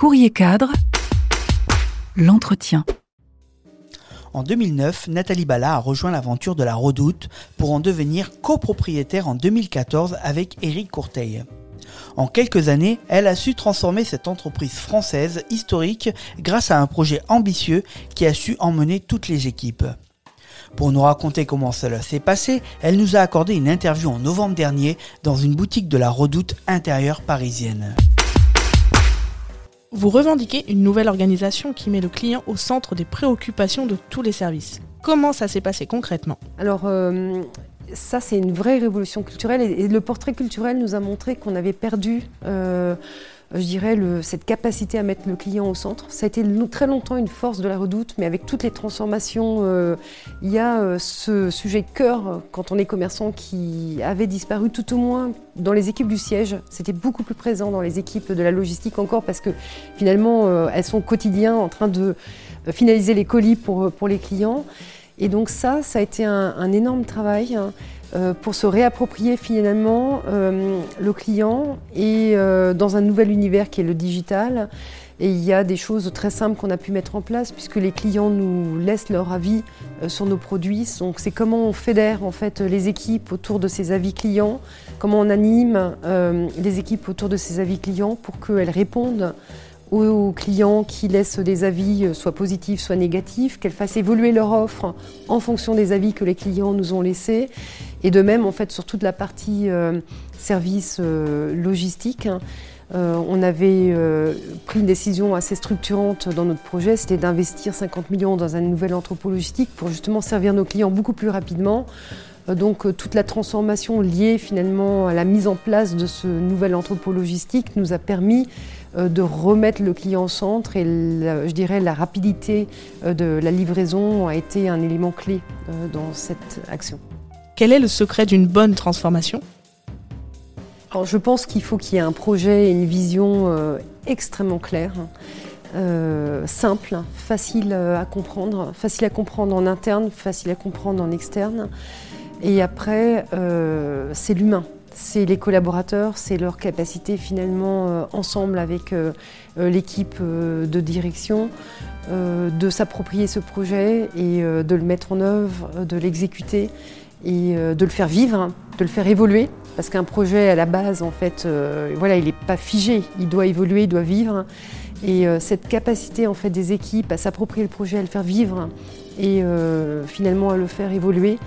Courrier cadre, l'entretien. En 2009, Nathalie Bala a rejoint l'aventure de la Redoute pour en devenir copropriétaire en 2014 avec Éric Courteil. En quelques années, elle a su transformer cette entreprise française historique grâce à un projet ambitieux qui a su emmener toutes les équipes. Pour nous raconter comment cela s'est passé, elle nous a accordé une interview en novembre dernier dans une boutique de la Redoute intérieure parisienne. Vous revendiquez une nouvelle organisation qui met le client au centre des préoccupations de tous les services. Comment ça s'est passé concrètement? Alors, euh, ça, c'est une vraie révolution culturelle. Et, le portrait culturel nous a montré qu'on avait perdu, euh, je dirais, cette capacité à mettre le client au centre. Ça a été très longtemps une force de la redoute, mais avec toutes les transformations, euh, il y a euh, ce sujet cœur, quand on est commerçant, qui avait disparu tout au moins dans les équipes du siège. C'était beaucoup plus présent dans les équipes de la logistique encore, parce que finalement, elles sont quotidien en train de finaliser les colis pour, les clients. Et donc ça, ça a été un, énorme travail hein, euh, pour se réapproprier finalement euh, le client et euh, dans un nouvel univers qui est le digital. Et il y a des choses très simples qu'on a pu mettre en place puisque les clients nous laissent leur avis sur nos produits. Donc c'est comment on fédère en fait les équipes autour de ces avis clients, comment on anime les équipes autour de ces avis clients pour qu'elles répondent aux clients qui laissent des avis euh, soit positifs, soit négatifs, qu'elles fassent évoluer leur offre en fonction des avis que les clients nous ont laissés. Et de même, en fait, sur toute la partie euh, service euh, logistique, hein, on avait pris une décision assez structurante dans notre projet, c'était d'investir 50 millions dans un nouvel entrepôt logistique pour justement servir nos clients beaucoup plus rapidement. Donc toute la transformation liée finalement à la mise en place de ce nouvel entrepôt logistique nous a permis euh, de remettre le client au centre et je dirais la rapidité euh, de la livraison a été un élément clé euh, dans cette action. Quel est le secret d'une bonne transformation? Je pense qu'il faut qu'il y ait un projet et une vision extrêmement claire. simple, facile à comprendre, facile à comprendre en interne, facile à comprendre en externe. Et après, c'est l'humain c'est les collaborateurs, c'est leur capacité finalement euh, ensemble avec euh, euh, l'équipe de direction de s'approprier ce projet et de le mettre en œuvre, de l'exécuter et de le faire vivre, de le faire évoluer. Parce qu'un projet à la base, en fait, voilà, il n'est pas figé, il doit évoluer, il doit vivre. Et cette capacité en fait des équipes à s'approprier le projet, à le faire vivre et finalement à le faire évoluer,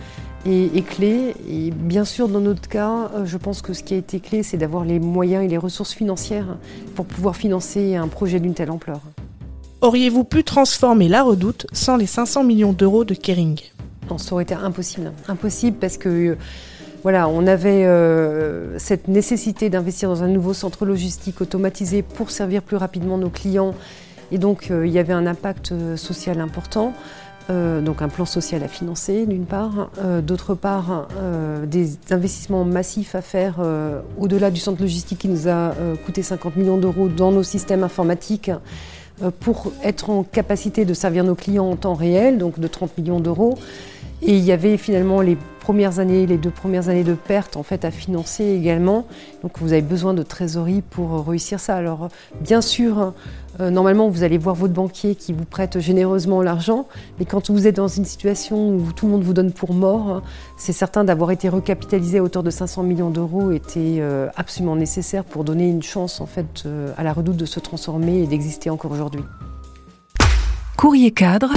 est, clé. Et bien sûr, dans notre cas, euh, je pense que ce qui a été clé, c'est d'avoir les moyens et les ressources financières pour pouvoir financer un projet d'une telle ampleur. Auriez-vous pu transformer la redoute sans les 500 millions d'euros de Kering? Non, ça aurait été impossible. Impossible parce que voilà, on avait euh, cette nécessité d'investir dans un nouveau centre logistique automatisé pour servir plus rapidement nos clients. Et donc, euh, il y avait un impact social important. Euh, donc un plan social à financer d'une part, euh, d'autre part euh, des investissements massifs à faire au-delà du centre logistique qui nous a coûté 50 millions d'euros dans nos systèmes informatiques pour être en capacité de servir nos clients en temps réel, donc de 30 millions d'euros. Et il y avait finalement les les deux premières années de perte en fait à financer également. Donc vous avez besoin de trésorerie pour réussir ça. Alors bien sûr, euh, normalement vous allez voir votre banquier qui vous prête généreusement l'argent, mais quand vous êtes dans une situation où tout le monde vous donne pour mort, c'est certain d'avoir été recapitalisé à hauteur de 500 millions d'euros était euh, absolument nécessaire pour donner une chance en fait euh, à la Redoute de se transformer et d'exister encore aujourd'hui. Courrier cadre,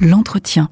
l'entretien.